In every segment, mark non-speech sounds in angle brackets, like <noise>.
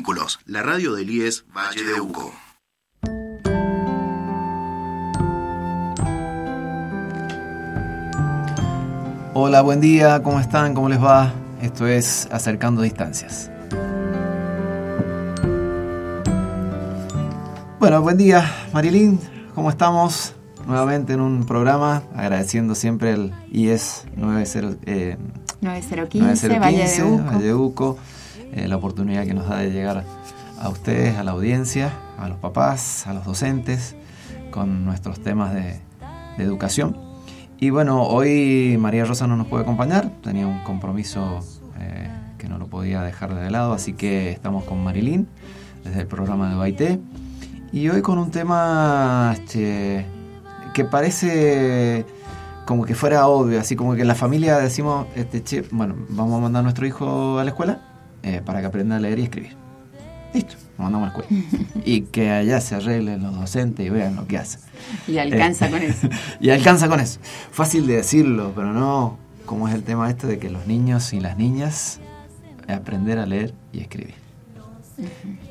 Vínculos, la radio del IES Valle de Uco. Hola, buen día, ¿cómo están? ¿Cómo les va? Esto es Acercando Distancias. Bueno, buen día, Marilyn, ¿cómo estamos? Nuevamente en un programa, agradeciendo siempre el IES 90, eh, 9015, Valle de Uco, eh, la oportunidad que nos da de llegar a ustedes, a la audiencia, a los papás, a los docentes, con nuestros temas de, educación. Y bueno, hoy María Rosa no nos puede acompañar, tenía un compromiso eh, que no lo podía dejar de lado, así que estamos con Marilyn desde el programa de Baité. Y hoy con un tema que parece como que fuera obvio, así como que en la familia decimos, este, bueno, vamos a mandar a nuestro hijo a la escuela eh, para que aprenda a leer y escribir. Listo, lo mandamos a la escuela. y que allá se arreglen los docentes y vean lo que hacen. Y alcanza con eso. <laughs> y alcanza con eso. Fácil de decirlo, pero no como es el tema este de que los niños y las niñas aprender a leer y escribir.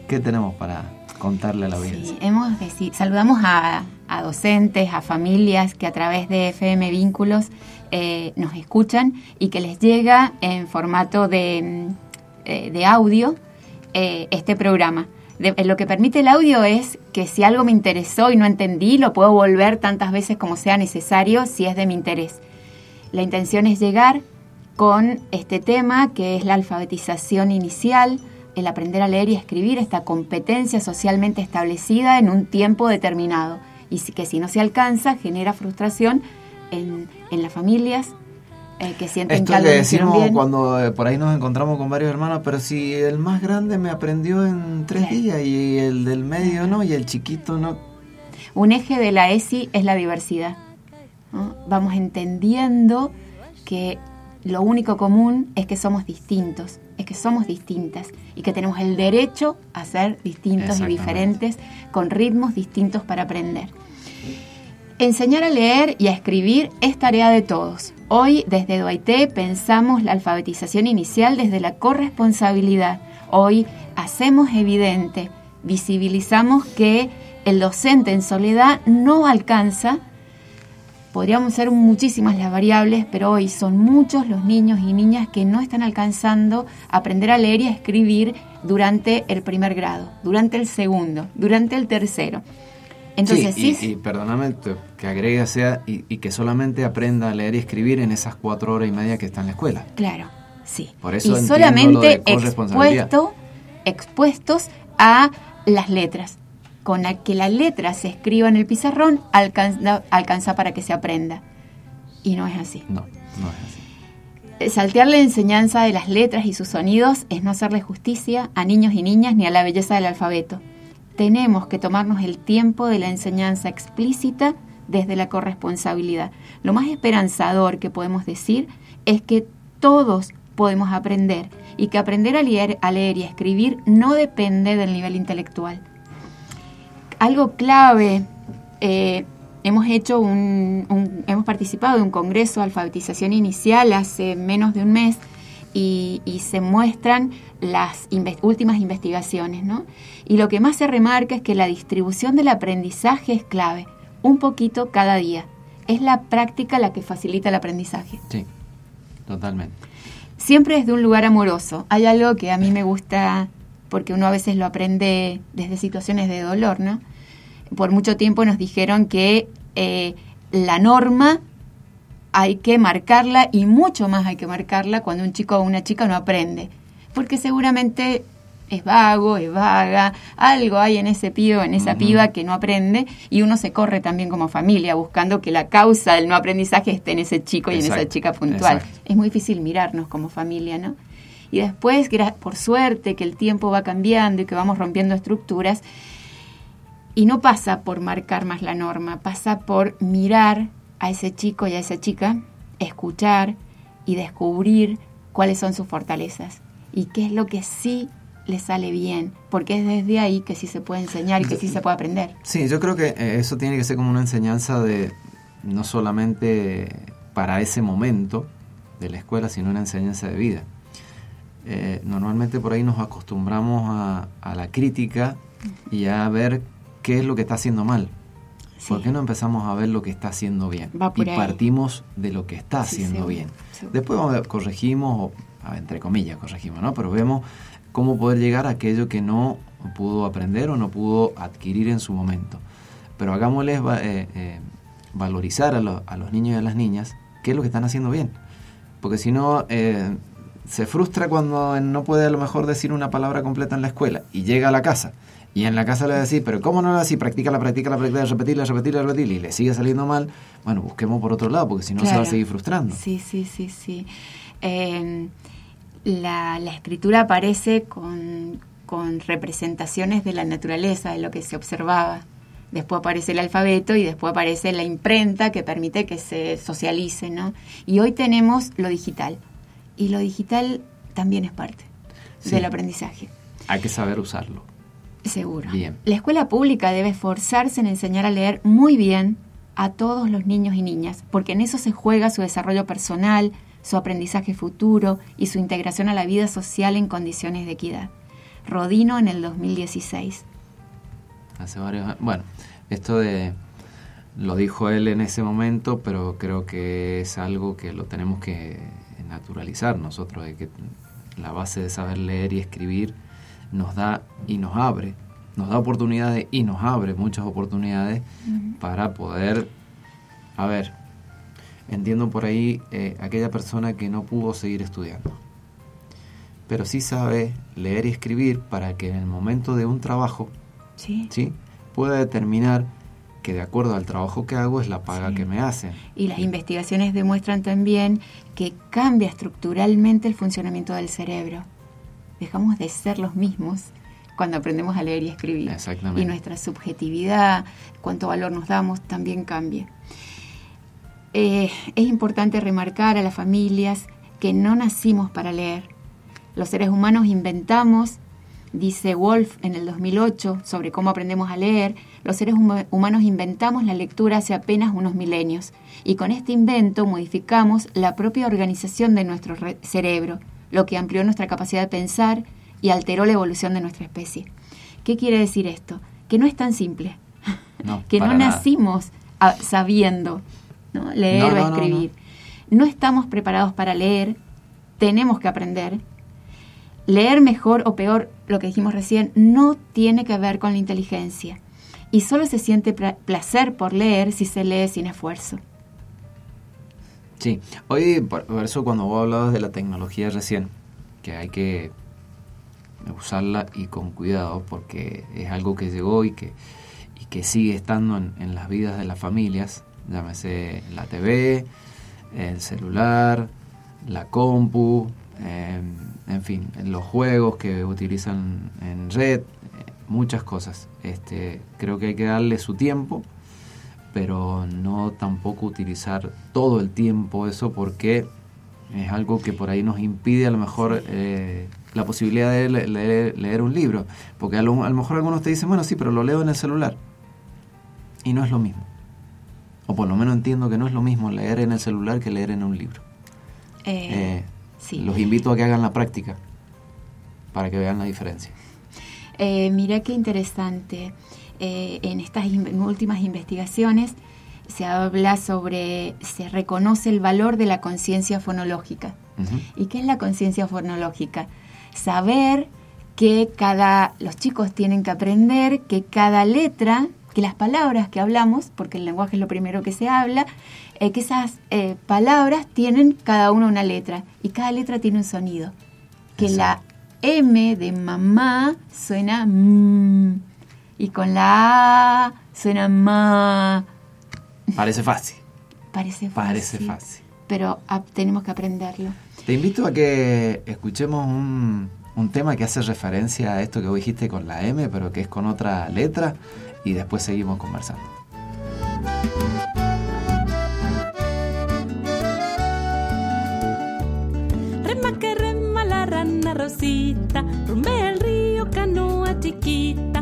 ¿Qué tenemos para contarle a la audiencia? hemos saludamos a, docentes, a familias que a través de FM Vínculos eh, nos escuchan y que les llega en formato de eh, de audio eh, este programa. lo que permite el audio es que si algo me interesó y no entendí, lo puedo volver tantas veces como sea necesario si es de mi interés. La intención es llegar con este tema que es la alfabetización inicial, el aprender a leer y escribir, esta competencia socialmente establecida en un tiempo determinado y que si no se alcanza genera frustración en, en las familias, eh, que sienten Esto que, que decimos cuando eh, por ahí nos encontramos con varios hermanos, pero si el más grande me aprendió en tres días y el del medio no y el chiquito no. Un eje de la ESI es la diversidad. Vamos entendiendo que lo único común es que somos distintos, es que somos distintas y que tenemos el derecho a ser distintos y diferentes con ritmos distintos para aprender. Enseñar a leer y a escribir es tarea de todos. Hoy desde Duaité pensamos la alfabetización inicial desde la corresponsabilidad. Hoy hacemos evidente, visibilizamos que el docente en soledad no alcanza. Podríamos ser muchísimas las variables, pero hoy son muchos los niños y niñas que no están alcanzando a aprender a leer y a escribir durante el primer grado, durante el segundo, durante el tercero. Entonces, sí, y, perdóname que agregue sea y, que solamente aprenda a leer y escribir en esas cuatro horas y media que está en la escuela. Claro, sí. Por eso y solamente expuesto, expuestos a las letras. Con la que la letra se escriba en el pizarrón, alcanza, alcanza para que se aprenda. Y no es así. No, no es así. Saltear la enseñanza de las letras y sus sonidos es no hacerle justicia a niños y niñas ni a la belleza del alfabeto tenemos que tomarnos el tiempo de la enseñanza explícita desde la corresponsabilidad. Lo más esperanzador que podemos decir es que todos podemos aprender y que aprender a leer, a leer y a escribir no depende del nivel intelectual. Algo clave, eh, hemos hecho un, hemos participado de un congreso de alfabetización inicial hace menos de un mes y, se muestran las últimas investigaciones, ¿no? Y lo que más se remarca es que la distribución del aprendizaje es clave, un poquito cada día. Es la práctica la que facilita el aprendizaje. Sí, totalmente. Siempre desde un lugar amoroso. Hay algo que a mí me gusta porque uno a veces lo aprende desde situaciones de dolor, ¿no? Por mucho tiempo nos dijeron que eh, la norma hay que marcarla y mucho más hay que marcarla cuando un chico o una chica no aprende, porque seguramente es vago, es vaga, algo hay en ese pibe en esa piba que no aprende y uno se corre también como familia buscando que la causa del no aprendizaje esté en ese chico y en esa chica puntual. Es muy difícil mirarnos como familia, ¿no? Y después, por suerte, que el tiempo va cambiando y que vamos rompiendo estructuras, y no pasa por marcar más la norma, pasa por mirar a ese chico y a esa chica, escuchar y descubrir cuáles son sus fortalezas y qué es lo que sí le sale bien, porque es desde ahí que sí se puede enseñar y que sí se puede aprender. Sí, yo creo que eh, eso tiene que ser como una enseñanza de no solamente para ese momento de la escuela, sino una enseñanza de vida. eh, normalmente por ahí nos acostumbramos a, a, la crítica y a ver qué es lo que está haciendo mal. ¿Por qué no empezamos a ver lo que está haciendo bien? y partimos de lo que está haciendo bien. Después corregimos, o, entre comillas, corregimos, ¿no? Pero vemos cómo poder llegar a aquello que no pudo aprender o no pudo adquirir en su momento. Pero hagámosles eh, eh, valorizar a, los niños y a las niñas qué es lo que están haciendo bien. Porque si no, eh, se frustra cuando no puede a lo mejor decir una palabra completa en la escuela y llega a la casa y en la casa le decís, pero ¿cómo no lo así? Practica la práctica, la práctica, repetirla, repetirla, repetirla y le sigue saliendo mal, bueno, busquemos por otro lado, porque si no se va a seguir frustrando. Sí, sí, sí, sí. Em, la, la, escritura aparece con, con representaciones de la naturaleza, de lo que se observaba. Después aparece el alfabeto y después aparece la imprenta que permite que se socialice, ¿no? Y hoy tenemos lo digital. Y lo digital también es parte del aprendizaje. Hay que saber usarlo. Seguro. La escuela pública debe esforzarse en enseñar a leer muy bien a todos los niños y niñas, porque en eso se juega su desarrollo personal, su aprendizaje futuro y su integración a la vida social en condiciones de equidad. Rodino en el 2016. Hace varios Bueno, esto de lo dijo él en ese momento, pero creo que es algo que lo tenemos que naturalizar nosotros, de que la base de saber leer y escribir nos da y nos abre, nos da oportunidades y nos abre muchas oportunidades para poder, a ver, entiendo por ahí eh, aquella persona que no pudo seguir estudiando, pero sí sabe leer y escribir para que en el momento de un trabajo, sí. pueda determinar que de acuerdo al trabajo que hago es la paga que me hacen. Y las investigaciones demuestran también que cambia estructuralmente el funcionamiento del cerebro dejamos de ser los mismos cuando aprendemos a leer y escribir. Exactamente. Y nuestra subjetividad, cuánto valor nos damos, también cambia. Eh, es importante remarcar a las familias que no nacimos para leer. Los seres humanos inventamos, dice Wolf en el 2008 sobre cómo aprendemos a leer, los seres humanos inventamos la lectura hace apenas unos milenios y con este invento modificamos la propia organización de nuestro cerebro lo que amplió nuestra capacidad de pensar y alteró la evolución de nuestra especie. ¿Qué quiere decir esto? Que no es tan simple, <laughs> que no nacimos sabiendo leer o escribir. no estamos preparados para leer, tenemos que aprender. Leer mejor o peor, lo que dijimos recién, no tiene que ver con la inteligencia. Y solo se siente placer por leer si se lee sin esfuerzo. Sí, hoy por, eso cuando vos hablabas de la tecnología recién, que hay que usarla y con cuidado porque es algo que llegó y que, y que sigue estando en, las vidas de las familias, llámese la TV, el celular, la compu, em, en fin, los juegos que utilizan en red, muchas cosas. Este, creo que hay que darle su tiempo pero no tampoco utilizar todo el tiempo eso porque es algo que por ahí nos impide a lo mejor eh, la posibilidad de leer, un libro. Porque a lo, mejor algunos te dicen, bueno, sí, pero lo leo en el celular. Y no es lo mismo. O por lo menos entiendo que no es lo mismo leer en el celular que leer en un libro. Eh, eh, los invito a que hagan la práctica para que vean la diferencia. mira qué interesante. Eh, en estas últimas investigaciones se habla sobre, se reconoce el valor de la conciencia fonológica. ¿Y qué es la conciencia fonológica? Saber que cada, los chicos tienen que aprender que cada letra, que las palabras que hablamos, porque el lenguaje es lo primero que se habla, eh, que esas eh, palabras tienen cada una una letra y cada letra tiene un sonido. Que la M de mamá suena mm, y con la A suena ma. Parece fácil. Parece fácil. Parece fácil. Pero tenemos que aprenderlo. Te invito a que escuchemos un, un tema que hace referencia a esto que vos dijiste con la M, pero que es con otra letra, y después seguimos conversando. Rema que rema la rana rosita, rumbea el río canoa chiquita,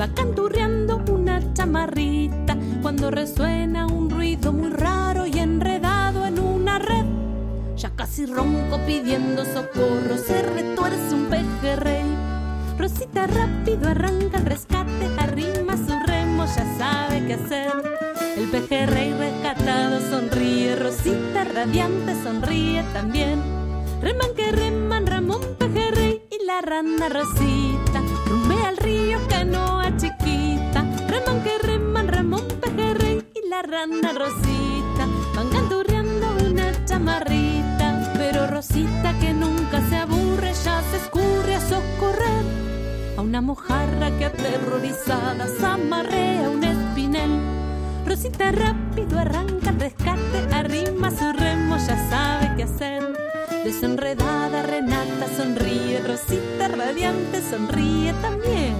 va canturreando una chamarrita cuando resuena un ruido muy raro y enredado en una red. Ya casi ronco pidiendo socorro, se retuerce un pejerrey. Rosita rápido arranca el rescate, arrima su remo, ya sabe qué hacer. El pejerrey rescatado sonríe, Rosita radiante sonríe también. Reman que reman Ramón Pejerrey y la rana Rosita, río canoa chiquita. Reman que reman Ramón Pejerrey y la rana Rosita, van canturreando una chamarrita. Pero Rosita que nunca se aburre ya se escurre a socorrer a una mojarra que aterrorizada zamarrea un espinel. Rosita rápido arranca el rescate, arrima su remo, ya sabe qué hacer. Desenredada Renata sonríe, Rosita radiante sonríe también.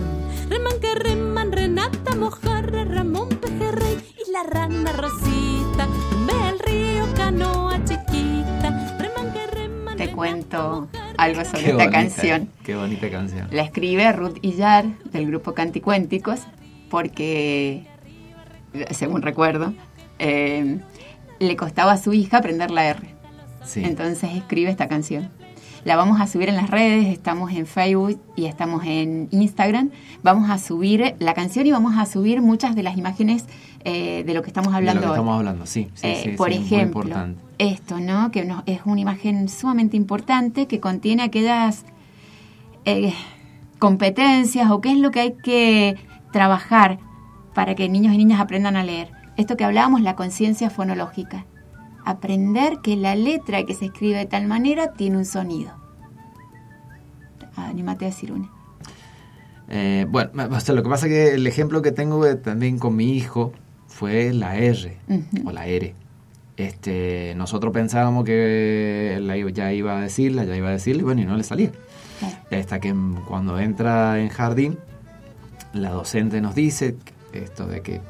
Reman que reman Renata, mojarra, Ramón Pejerrey y la rana Rosita. Ve el río, canoa chiquita. Reman que reman Te Renata, cuento algo sobre Qué esta bonita, canción. Qué bonita canción. La escribe Ruth Illar del grupo Canticuénticos porque, según recuerdo, eh, le costaba a su hija aprender la R. Sí. Entonces escribe esta canción. La vamos a subir en las redes, estamos en Facebook y estamos en Instagram. Vamos a subir la canción y vamos a subir muchas de las imágenes eh, de lo que estamos De hablando lo que hoy. estamos hablando, sí. sí, Eh, sí, por sí, ejemplo, esto, ¿no? Que es una imagen sumamente importante que contiene aquellas eh, competencias o qué es lo que hay que trabajar para que niños y niñas aprendan a leer. Esto que hablábamos, la conciencia fonológica. Aprender que la letra que se escribe de tal manera tiene un sonido. Anímate a decir una. Eh, bueno, o sea, lo que pasa es que el ejemplo que tengo eh, también con mi hijo fue la R Ujú. o la R. Este, nosotros pensábamos que la ya iba a decirla, ya iba a decirla, y bueno, y no le salía. Claro. Hasta que cuando entra en jardín, la docente nos dice esto de que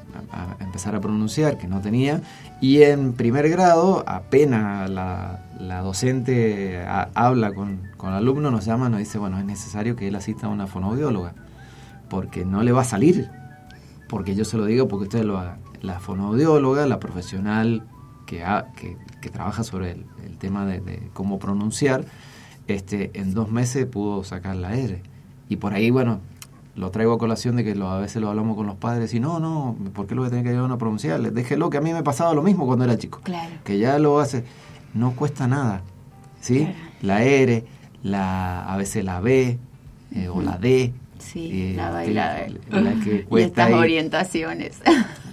empezar a pronunciar, que no tenía, y en primer grado, apenas la, docente ha- habla con, con el alumno, nos llama, nos dice, bueno, es necesario que él asista a una fonoaudióloga, porque no le va a salir, porque yo se lo digo porque usted lo haga. La fonoaudióloga, la profesional que, que, que trabaja sobre el, el tema de, de cómo pronunciar, este, en dos meses pudo sacar la R. Y por ahí, bueno, lo traigo a colación de que lo- a veces lo hablamos con los padres y no, no, ¿por qué lo voy a tener que llevar a pronunciar? Déjelo, que a mí me pasaba lo mismo cuando era chico. Claro. Que ya lo hace, no cuesta nada, ¿sí? Claro. La R, la, a veces la B eh, o la D. Sí, eh, la bailada. la que <laughs> y estas ahí. orientaciones.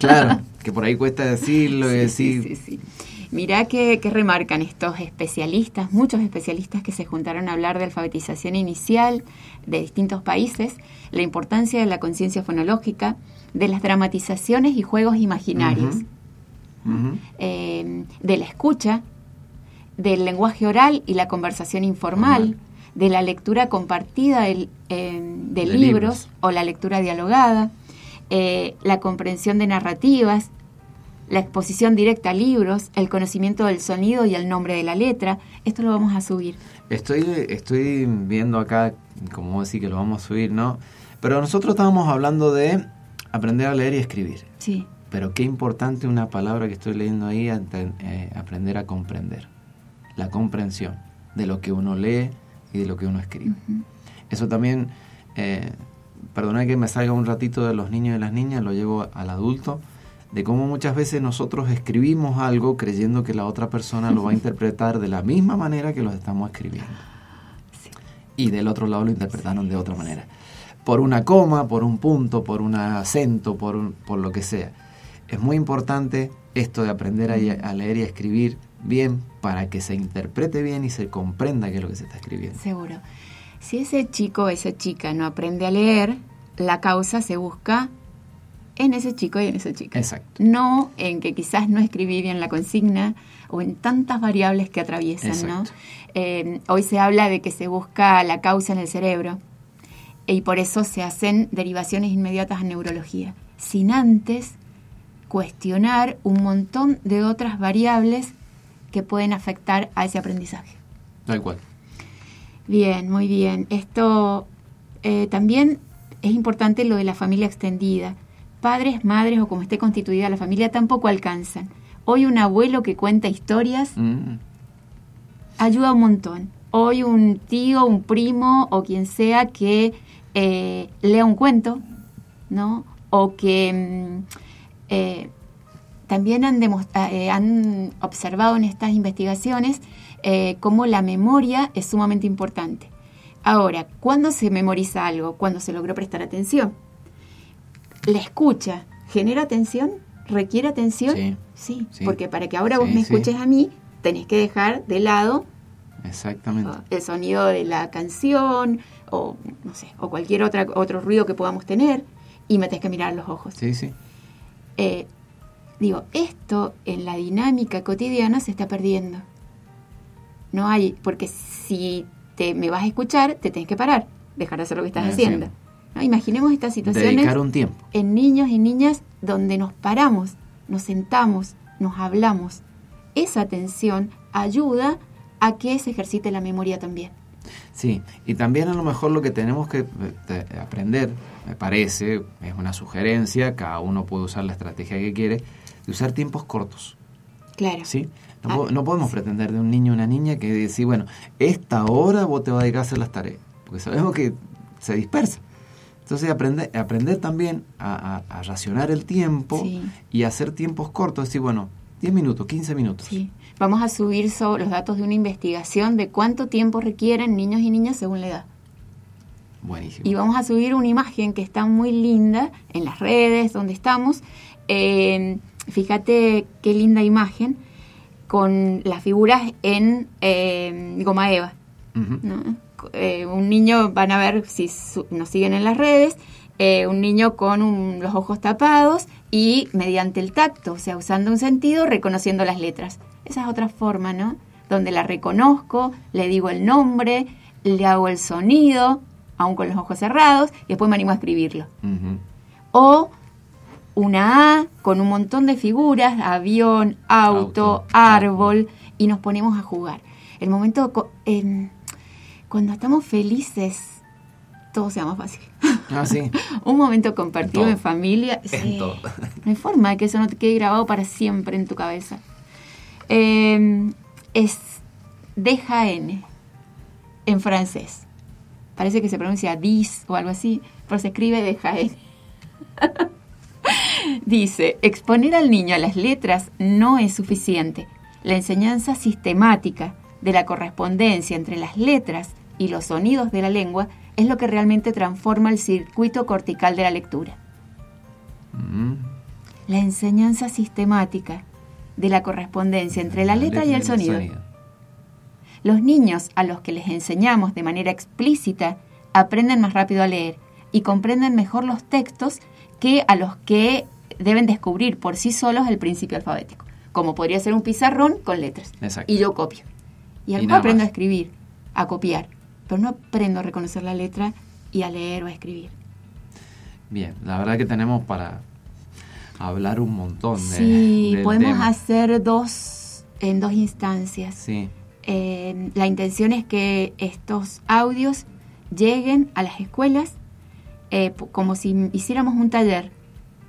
Claro, <laughs> que por ahí cuesta decirlo y decir. sí, sí, sí. Mirá que, que remarcan estos especialistas, muchos especialistas que se juntaron a hablar de alfabetización inicial de distintos países, la importancia de la conciencia fonológica, de las dramatizaciones y juegos imaginarios, eh, de la escucha, del lenguaje oral y la conversación informal, Formal. de la lectura compartida eh, de, De libros, libros. o la lectura dialogada, eh, la comprensión de narrativas, la exposición directa a libros, el conocimiento del sonido y el nombre de la letra. Esto lo vamos a subir. Estoy, estoy viendo acá, como decir que lo vamos a subir, ¿no? Pero nosotros estábamos hablando de aprender a leer y escribir. Sí, Pero qué importante una palabra que estoy leyendo ahí, eh, aprender a comprender. La comprensión de lo que uno lee y de lo que uno escribe. Eso también, eh, perdona que me salga un ratito de los niños y las niñas, lo llevo al adulto, de cómo muchas veces nosotros escribimos algo creyendo que la otra persona lo va a interpretar de la misma manera que lo estamos escribiendo. sí. Y del otro lado lo interpretaron de otra manera. Por una coma, por un punto, por un acento, por, un- por lo que sea. Es muy importante esto de aprender a, a leer y a escribir bien para que se interprete bien y se comprenda qué es lo que se está escribiendo. Seguro. Si ese chico o esa chica no aprende a leer, la causa se busca en ese chico y en esa chica. Exacto. No en que quizás no escribí bien la consigna o en tantas variables que atraviesan, ¿no? Exacto. Eh, hoy se habla de que se busca la causa en el cerebro y por eso se hacen derivaciones inmediatas a neurología, sin antes cuestionar un montón de otras variables que pueden afectar a ese aprendizaje. Tal cual. Bien, muy bien. Esto eh, también es importante lo de la familia extendida. Padres, madres o como esté constituida la familia tampoco alcanzan. Hoy un abuelo que cuenta historias Mm. ayuda un montón. Hoy un tío, un primo o quien sea que eh, lea un cuento, ¿no? O que mm, eh, también han, demostra- eh, han observado en estas investigaciones cómo la memoria es sumamente importante. Ahora, ¿cuándo se memoriza algo? Cuando se logró prestar atención. La escucha genera atención, requiere atención. Sí. Sí, Sí. porque para que ahora vos me escuches a mí, tenés que dejar de lado Exactamente. el sonido de la canción o no sé, o cualquier otra, otro ruido que podamos tener y me tenés que mirar los ojos. Sí, sí. Eh, digo, esto en la dinámica cotidiana se está perdiendo. No hay, porque si te, me vas a escuchar, te tenés que parar, dejar de hacer lo que estás haciendo. sí. ¿No? Imaginemos estas situaciones Dedicar un tiempo. en niños y niñas donde nos paramos, nos sentamos, nos hablamos. Esa atención ayuda a que se ejercite la memoria también. Sí, y también a lo mejor lo que tenemos que eh, aprender, me parece, es una sugerencia, cada uno puede usar la estrategia que quiere, de usar tiempos cortos. Claro. ¿sí? No, Ah. no podemos pretender de un niño o una niña que decir, bueno, esta hora vos te vas a dedicar a hacer las tareas, porque sabemos que se dispersa. Entonces aprender, aprender también a, a- a racionar el tiempo Sí. y hacer tiempos cortos, decir, bueno, 10 minutos, 15 minutos. Sí. Vamos a subir so- los datos de una investigación de cuánto tiempo requieren niños y niñas según la edad. Buenísimo. Y vamos a subir una imagen que está muy linda en las redes donde estamos. Eh, fíjate qué linda imagen con las figuras en eh, goma eva. Eh, un niño, van a ver si su- nos siguen en las redes, eh, un niño con un- los ojos tapados y mediante el tacto, o sea, usando un sentido, reconociendo las letras. Esa es otra forma, ¿no? Donde la reconozco, le digo el nombre, le hago el sonido, aún con los ojos cerrados, y después me animo a escribirlo. O una A con un montón de figuras, avión, auto, Auto, árbol, y nos ponemos a jugar. El momento, em, cuando estamos felices, todo sea más fácil. Ah, sí. <laughs> un momento compartido En familia. En sí. todo. No hay forma de que eso no te quede grabado para siempre en tu cabeza. Em, es DJN en francés. Parece que se pronuncia dis o algo así, pero se escribe DJN. <laughs> Dice, exponer al niño a las letras no es suficiente. La enseñanza sistemática de la correspondencia entre las letras y los sonidos de la lengua es lo que realmente transforma el circuito cortical de la lectura. Ujú. La enseñanza sistemática de la correspondencia entre la letra y el sonido. Los niños a los que les enseñamos de manera explícita aprenden más rápido a leer y comprenden mejor los textos que a los que deben descubrir por sí solos el principio alfabético, como podría ser un pizarrón con letras. Exacto. Y yo copio. Y algo nada aprendo más. a escribir, a copiar, pero no aprendo a reconocer la letra y a leer o a escribir. Bien, la verdad que tenemos para hablar un montón de Sí, del podemos tema. hacer dos en dos instancias. Sí, Eh, la intención es que estos audios lleguen a las escuelas eh, como si hiciéramos un taller.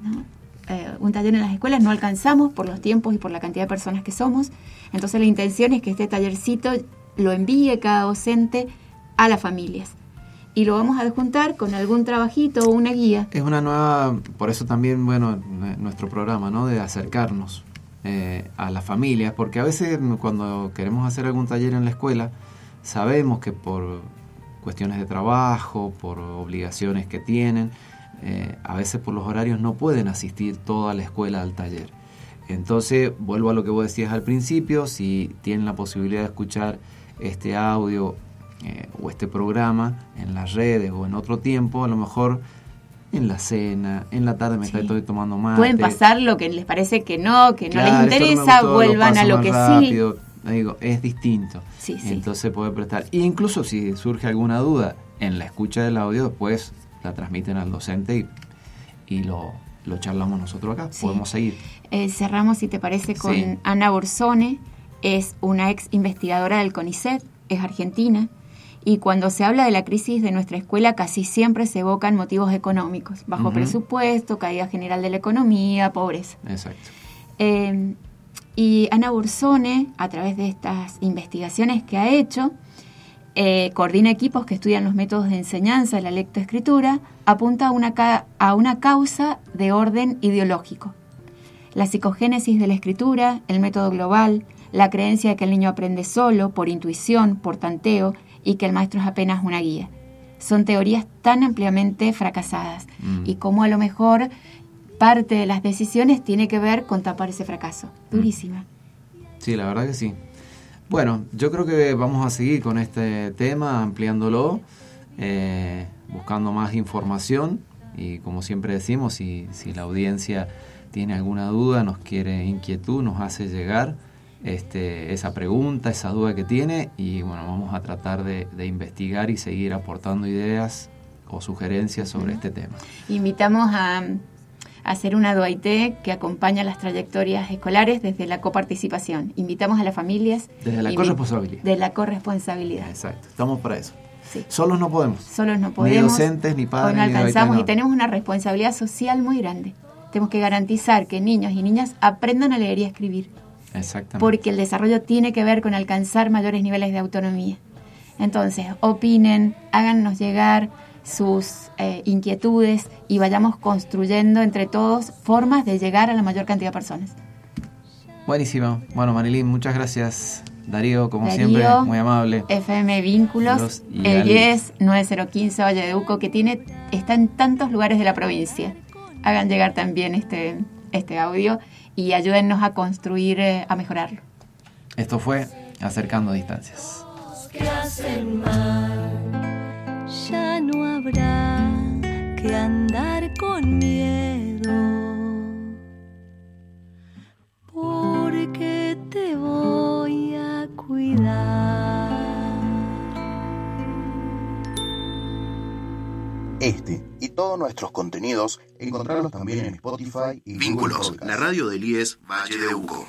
¿no? Eh, un taller en las escuelas no alcanzamos por los tiempos y por la cantidad de personas que somos. Entonces la intención es que este tallercito lo envíe cada docente a las familias. Y lo vamos a adjuntar con algún trabajito o una guía. es una nueva, por eso también, bueno, n- nuestro programa, ¿no? De acercarnos eh, a las familias, porque a veces cuando queremos hacer algún taller en la escuela, sabemos que por cuestiones de trabajo, por obligaciones que tienen, eh, a veces por los horarios no pueden asistir toda la escuela al taller. Entonces, vuelvo a lo que vos decías al principio, si tienen la posibilidad de escuchar este audio eh, o este programa en las redes o en otro tiempo, a lo mejor en la cena, en la tarde me Sí. estoy tomando mate. Pueden pasar lo que les parece que no, que no Claro, les interesa, gustó, vuelvan a lo que sí. Digo, es distinto. Sí, sí. Entonces puede prestar. E incluso si surge alguna duda en la escucha del audio, después la transmiten al docente y, y lo, lo charlamos nosotros acá. Sí. Podemos seguir. Eh, cerramos, si te parece, con Sí. Ana Borsone. Es una ex investigadora del CONICET, es argentina. Y cuando se habla de la crisis de nuestra escuela, casi siempre se evocan motivos económicos. Bajo presupuesto, caída general de la economía, pobreza. Exacto. Eh, Y Ana Bursone, a través de estas investigaciones que ha hecho, eh, coordina equipos que estudian los métodos de enseñanza de la lectoescritura, apunta a una, a una causa de orden ideológico. La psicogénesis de la escritura, el método global, la creencia de que el niño aprende solo, por intuición, por tanteo, y que el maestro es apenas una guía. Son teorías tan ampliamente fracasadas Mm. y como a lo mejor parte de las decisiones tiene que ver con tapar ese fracaso. Durísima. Sí, la verdad que sí. Bueno, yo creo que vamos a seguir con este tema, ampliándolo, eh, buscando más información. Y como siempre decimos, si, si la audiencia tiene alguna duda, nos quiere inquietud, nos hace llegar este, esa pregunta, esa duda que tiene. Y bueno, vamos a tratar de, de investigar y seguir aportando ideas o sugerencias sobre este tema. Invitamos a, a hacer una DOAIT que acompaña las trayectorias escolares desde la coparticipación. Invitamos a las familias. Desde la corresponsabilidad. De la corresponsabilidad. Exacto, estamos para eso. Sí. Solos no podemos. Solos no Ni podemos. docentes, ni padres, no ni alcanzamos DOAIT, y tenemos una responsabilidad social muy grande. Tenemos que garantizar que niños y niñas aprendan a leer y a escribir. Exactamente. porque el desarrollo tiene que ver con alcanzar mayores niveles de autonomía. Entonces, opinen, háganos llegar sus eh, inquietudes y vayamos construyendo entre todos formas de llegar a la mayor cantidad de personas. Buenísimo. Bueno, Marilyn, muchas gracias. Darío, como Darío, siempre, muy amable. FM Vínculos, el al- 10 9015 Valle de Uco, que tiene, está en tantos lugares de la provincia. Hagan llegar también este, este audio y ayúdennos a construir, eh, a mejorarlo. Esto fue Acercando Distancias. que hacen mal. Ya no habrá que andar con miedo. Porque te voy a cuidar. Este y todos nuestros contenidos, encontrarlos también en Spotify y Google Vínculos, la radio del IES Valle de Uco.